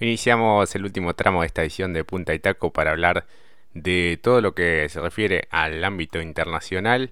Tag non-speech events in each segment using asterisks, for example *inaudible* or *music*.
Iniciamos el último tramo de esta edición de Punta y Taco para hablar de todo lo que se refiere al ámbito internacional,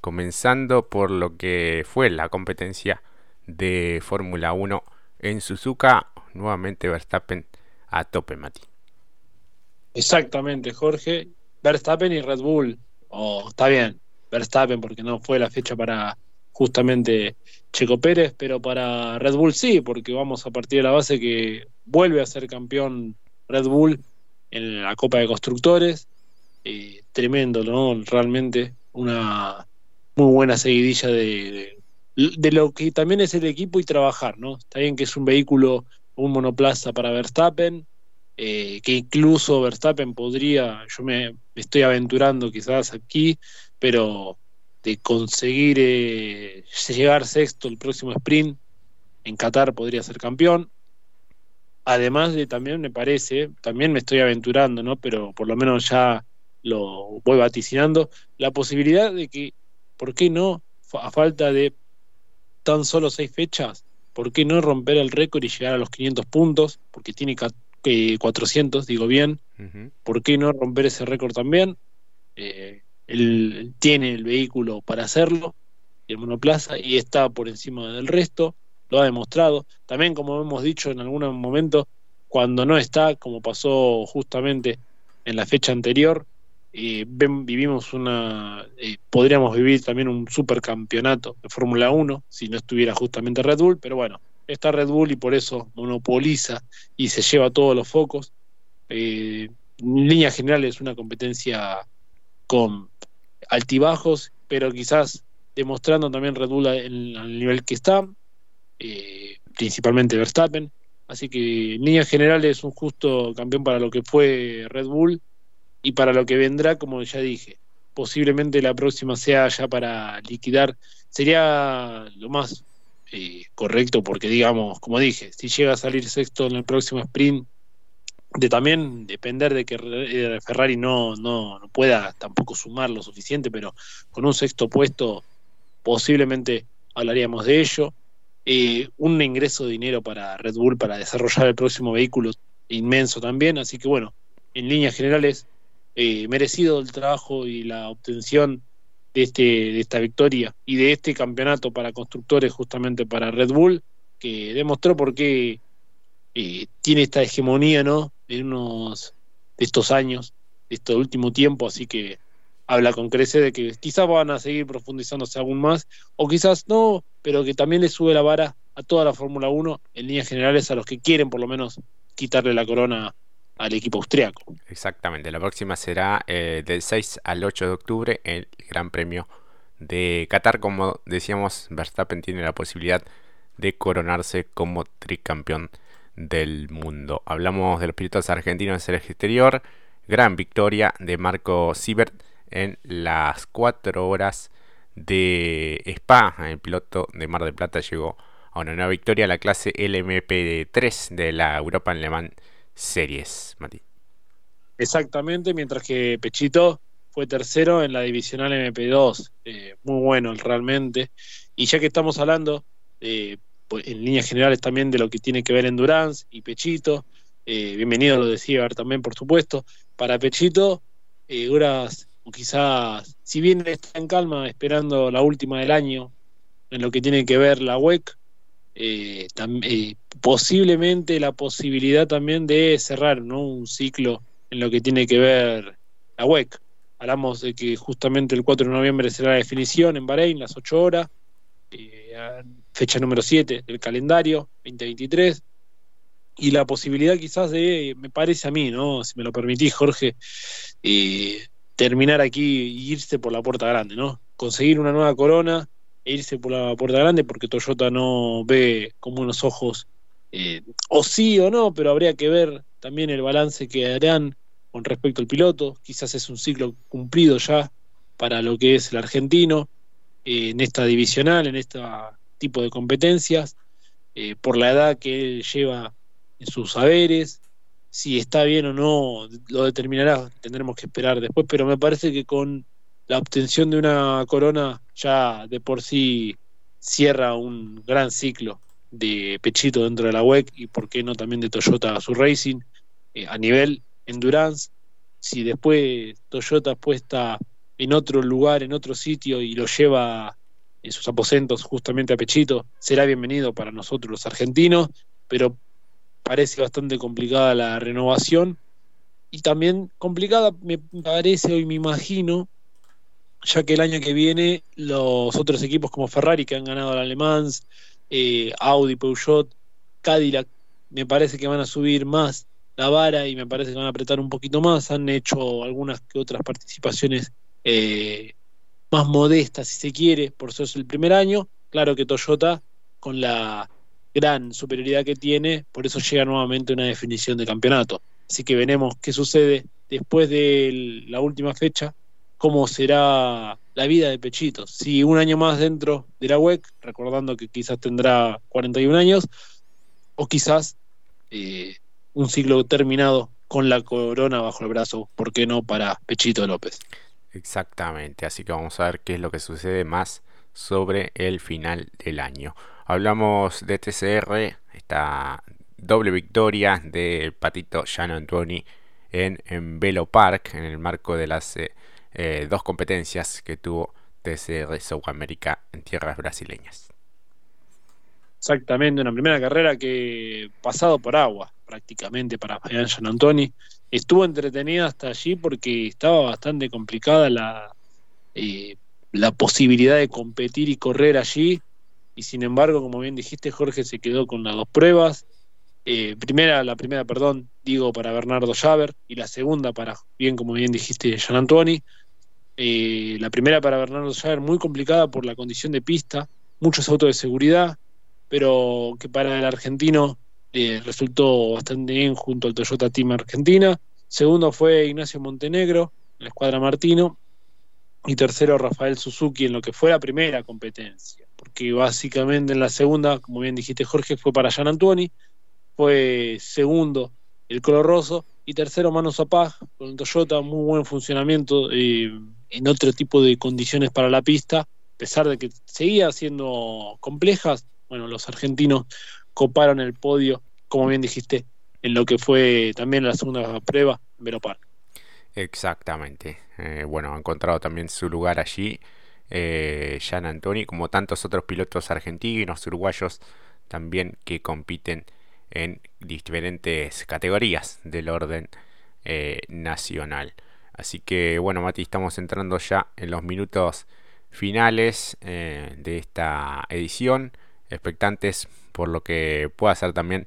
comenzando por lo que fue la competencia de Fórmula 1 en Suzuka, nuevamente Verstappen a tope, Mati. Exactamente, Jorge. Verstappen y Red Bull. Oh, está bien, Verstappen porque no fue la fecha para justamente Checo Pérez, pero para Red Bull sí, porque vamos a partir de la base que vuelve a ser campeón Red Bull en la Copa de Constructores. Eh, tremendo, ¿no? Realmente una muy buena seguidilla de, de, lo que también es el equipo y trabajar, ¿no? Está bien que es un vehículo, un monoplaza para Verstappen, eh, que incluso Verstappen podría, yo me, estoy aventurando quizás aquí, pero de conseguir eh, llegar sexto el próximo sprint en Qatar podría ser campeón. Además de también me parece, también me estoy aventurando, ¿no? Pero por lo menos ya lo voy vaticinando, la posibilidad de que, ¿por qué no? A falta de tan solo seis fechas, ¿por qué no romper el récord y llegar a los 500 puntos? Porque tiene 400, digo bien. ¿Por qué no romper ese récord también? Eh, él tiene el vehículo para hacerlo, el monoplaza, y está por encima del resto, lo ha demostrado. También, como hemos dicho en algún momento, cuando no está, como pasó justamente en la fecha anterior, eh, vivimos una, eh, podríamos vivir también un supercampeonato de Fórmula 1 si no estuviera justamente Red Bull, pero bueno, está Red Bull y por eso monopoliza y se lleva todos los focos. Eh, en línea general es una competencia con altibajos, pero quizás demostrando también Red Bull el nivel que está, eh, principalmente Verstappen. Así que en generales es un justo campeón para lo que fue Red Bull y para lo que vendrá, como ya dije. Posiblemente la próxima sea ya para liquidar. Sería lo más eh, correcto porque, digamos, como dije, si llega a salir sexto en el próximo sprint, de también depender de que eh, Ferrari no, no, pueda tampoco sumar lo suficiente, pero con un sexto puesto posiblemente hablaríamos de ello. Eh, un ingreso de dinero para Red Bull para desarrollar el próximo vehículo inmenso también, así que bueno, en líneas generales, eh, merecido el trabajo y la obtención de, este, de esta victoria y de este campeonato para constructores justamente para Red Bull, que demostró por qué tiene esta hegemonía, ¿no? En unos de estos años, de este último tiempo, así que habla con crece de que quizás van a seguir profundizándose aún más, o quizás no, pero que también le sube la vara a toda la Fórmula 1 en líneas generales a los que quieren por lo menos quitarle la corona al equipo austriaco. Exactamente, la próxima será eh, del 6 al 8 de octubre el Gran Premio de Qatar, como decíamos, Verstappen tiene la posibilidad de coronarse como tricampeón del mundo. Hablamos de los pilotos argentinos en el exterior. Gran victoria de Marco Siebert en las 4 horas de Spa. El piloto de Mar del Plata llegó a una nueva victoria, la clase LMP3 de la Europa Le Mans Series. Mati. Exactamente, mientras que Pechito fue tercero en la divisional MP2. Eh, muy bueno realmente. Y ya que estamos hablando de pues, en líneas generales también de lo que tiene que ver Endurance y Pechito. Eh, bienvenido lo decía también, por supuesto. Para Pechito, eh, horas, o quizás, si bien está en calma esperando la última del año, en lo que tiene que ver la WEC, eh, eh, posiblemente la posibilidad también de cerrar ¿no? un ciclo en lo que tiene que ver la WEC. Hablamos de que justamente el 4 de noviembre será la definición en Bahrein, las 8 horas fecha número 7 del calendario 2023 y la posibilidad quizás de, me parece a mí, ¿no? Si me lo permitís, Jorge, eh, terminar aquí e irse por la puerta grande, ¿no? Conseguir una nueva corona e irse por la puerta grande porque Toyota no ve como unos ojos, eh, o sí o no, pero habría que ver también el balance que harán con respecto al piloto. Quizás es un ciclo cumplido ya para lo que es el argentino eh, en esta divisional, en esta tipo de competencias, eh, por la edad que él lleva en sus saberes, si está bien o no lo determinará, tendremos que esperar después, pero me parece que con la obtención de una corona ya de por sí cierra un gran ciclo de Pechito dentro de la WEC y por qué no también de Toyota su Racing eh, a nivel endurance. Si después Toyota puesta en otro lugar, en otro sitio y lo lleva en sus aposentos justamente a Pechito, será bienvenido para nosotros los argentinos, pero parece bastante complicada la renovación y también complicada me parece hoy me imagino ya que el año que viene los otros equipos como Ferrari que han ganado al Alemán, eh, Audi, Peugeot, Cadillac, me parece que van a subir más la vara y me parece que van a apretar un poquito más. Han hecho algunas que otras participaciones eh, más modestas, si se quiere, por es el primer año. Claro que Toyota, con la gran superioridad que tiene, por eso llega nuevamente una definición de campeonato. Así que veremos qué sucede después de la última fecha, cómo será la vida de Pechito. Si un año más dentro de la WEC, recordando que quizás tendrá 41 años, o quizás eh, un ciclo terminado con la corona bajo el brazo, ¿por qué no para Pechito López? Exactamente, así que vamos a ver qué es lo que sucede más sobre el final del año. Hablamos de TCR, esta doble victoria del patito Jan Antoni en, en Velo Park, en el marco de las eh, eh, dos competencias que tuvo TCR South America en tierras brasileñas. Exactamente, una primera carrera que pasado por agua prácticamente para Jan Antoni. Estuvo entretenida hasta allí porque estaba bastante complicada la, eh, la posibilidad de competir y correr allí. Y sin embargo, como bien dijiste, Jorge se quedó con las dos pruebas. Eh, primera, la primera, perdón, digo para Bernardo Javer y la segunda para, bien como bien dijiste, Jan Antoni. Eh, la primera para Bernardo Javer muy complicada por la condición de pista, muchos autos de seguridad, pero que para el argentino eh, resultó bastante bien junto al Toyota Team Argentina. Segundo fue Ignacio Montenegro, la escuadra Martino. Y tercero Rafael Suzuki en lo que fue la primera competencia. Porque básicamente en la segunda, como bien dijiste Jorge, fue para Jan Antuoni. Fue segundo el Color Rosso. Y tercero Manu Zapag con Toyota, muy buen funcionamiento. Eh, en otro tipo de condiciones para la pista, a pesar de que seguía siendo complejas, bueno, los argentinos coparon el podio, como bien dijiste, en lo que fue también la segunda prueba en Veropar. Exactamente. Eh, bueno, ha encontrado también su lugar allí. Eh, Jan Antoni, como tantos otros pilotos argentinos, uruguayos, también que compiten en diferentes categorías del orden eh, nacional. Así que bueno, Mati, estamos entrando ya en los minutos finales eh, de esta edición. Expectantes por lo que pueda ser también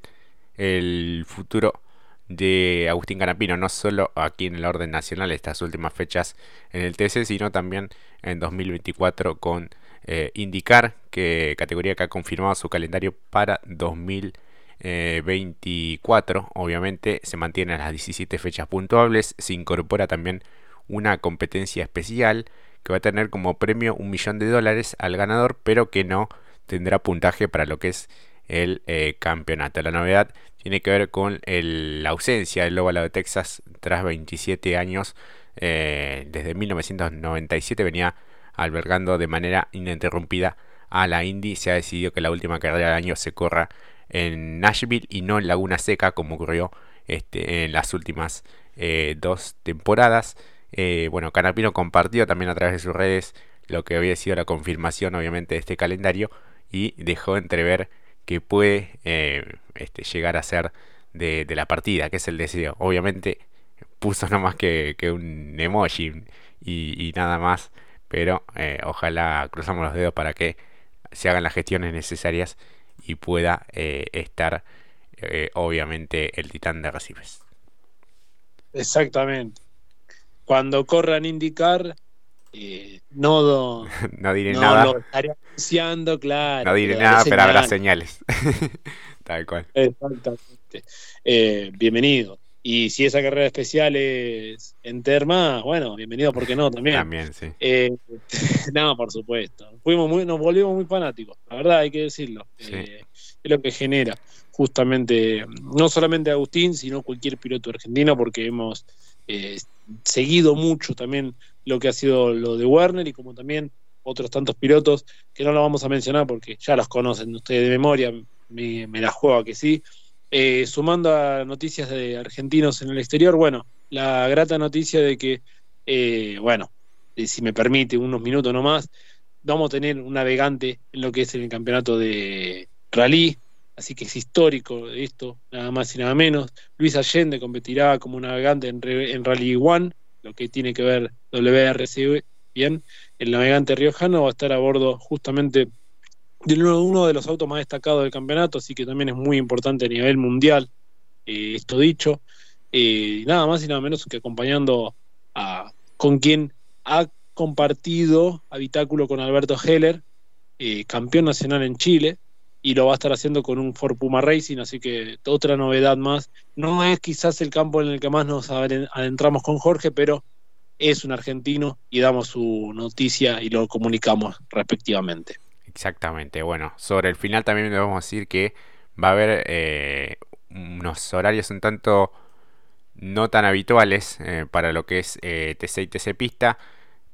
el futuro de Agustín Canapino, no solo aquí en el orden nacional, estas últimas fechas en el TC, sino también en 2024 con eh, Indicar, que categoría que ha confirmado su calendario para 2024. Obviamente se mantienen las 17 fechas puntuables, se incorpora también una competencia especial que va a tener como premio un millón de dólares al ganador, pero que no tendrá puntaje para lo que es el eh, campeonato. La novedad tiene que ver con la ausencia del óvalo de Texas tras 27 años. Eh, desde 1997 venía albergando de manera ininterrumpida a la Indy. Se ha decidido que la última carrera del año se corra en Nashville y no en Laguna Seca como ocurrió este, en las últimas eh, dos temporadas. bueno, Canapino compartió también a través de sus redes lo que había sido la confirmación obviamente de este calendario y dejó entrever que puede eh, este, llegar a ser de, la partida, que es el deseo. Obviamente puso *laughs* no más que, un emoji y, nada más, pero eh, ojalá cruzamos los dedos para que se hagan las gestiones necesarias y pueda eh, estar obviamente el titán de Recibes. Exactamente. Cuando corran indicar eh, no, no *laughs* diré nada. Lo estaría anunciando, claro. No diré nada, pero habrá señales. *laughs* Tal cual. Exactamente. Eh, bienvenido. Y si esa carrera especial es en Terma, bueno, bienvenido, ¿por qué no? También. También, sí. Eh, *laughs* no, por supuesto. Fuimos muy, nos volvimos muy fanáticos, la verdad, hay que decirlo. es lo que genera justamente, no solamente Agustín, sino cualquier piloto argentino, porque hemos seguido mucho también lo que ha sido lo de Werner y como también otros tantos pilotos que no lo vamos a mencionar porque ya los conocen ustedes de memoria, me, la juego que sí. Eh, sumando a noticias de argentinos en el exterior, bueno, la grata noticia de que, eh, bueno, si me permite unos minutos nomás, vamos a tener un navegante en lo que es el campeonato de rally, así que es histórico esto, nada más y nada menos. Luis Allende competirá como navegante en, Rally One, lo que tiene que ver WRC bien. El navegante riojano va a estar a bordo justamente de uno de los autos más destacados del campeonato, así que también es muy importante a nivel mundial, eh, esto dicho. Eh, nada más y nada menos que acompañando a con quien ha compartido habitáculo con Alberto Heller, eh, campeón nacional en Chile, y lo va a estar haciendo con un Ford Puma Racing, así que otra novedad más. No es quizás el campo en el que más nos adentramos con Jorge, pero es un argentino y damos su noticia y lo comunicamos respectivamente. Exactamente, bueno, sobre el final también debemos decir que va a haber eh, unos horarios un tanto no tan habituales eh, para lo que es TC y TC Pista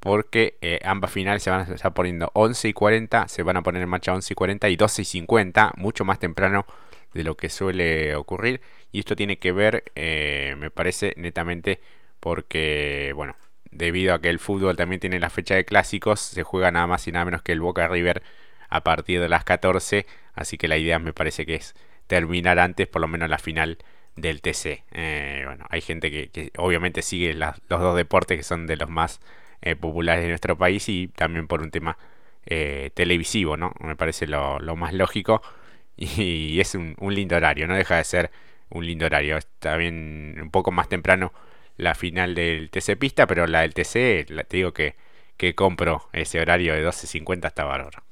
porque eh, ambas finales se van a estar poniendo 11 y 40, se van a poner en marcha 11 y 40 y 12 y 50, mucho más temprano de lo que suele ocurrir. Y esto tiene que ver, eh, me parece, netamente porque, bueno, debido a que el fútbol también tiene la fecha de clásicos, se juega nada más y nada menos que el Boca River a partir de las 14, así que la idea me parece que es terminar antes, por lo menos la final del TC. Eh, bueno, hay gente que, obviamente sigue los dos deportes que son de los más eh, populares de nuestro país y también por un tema eh, televisivo, ¿no? Me parece lo, más lógico *laughs* y, es un, lindo horario, no deja de ser un lindo horario. Bien un poco más temprano la final del TC Pista, pero la del TC, te digo que, que compro ese horario de 12.50 hasta bárbaro.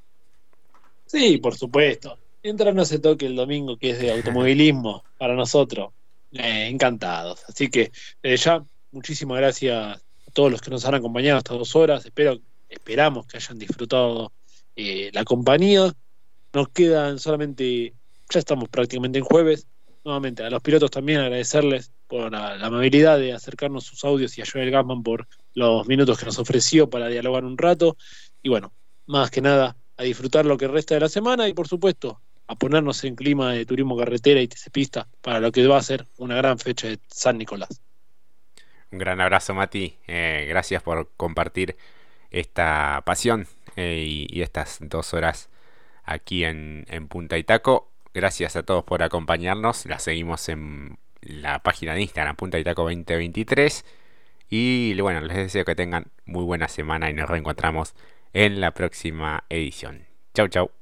Sí, por supuesto. Mientras no se toque el domingo, que es de automovilismo *laughs* para nosotros, eh, encantados. Así que ya, muchísimas gracias todos los que nos han acompañado estas dos horas. Espero, esperamos que hayan disfrutado eh, la compañía. Nos quedan solamente, ya estamos prácticamente en jueves. Nuevamente, a los pilotos también agradecerles por la, amabilidad de acercarnos sus audios y a Joel Gassman por los minutos que nos ofreció para dialogar un rato. Y bueno, más que nada, a disfrutar lo que resta de la semana y por supuesto a ponernos en clima de turismo carretera y pista para lo que va a ser una gran fecha de San Nicolás. Un gran abrazo, Mati. Eh, gracias por compartir esta pasión eh, y, estas dos horas aquí en, Punta y Taco. Gracias a todos por acompañarnos. La seguimos en la página de Instagram, Punta y Taco 2023. Y bueno, les deseo que tengan muy buena semana y nos reencontramos en la próxima edición. Chau, chau.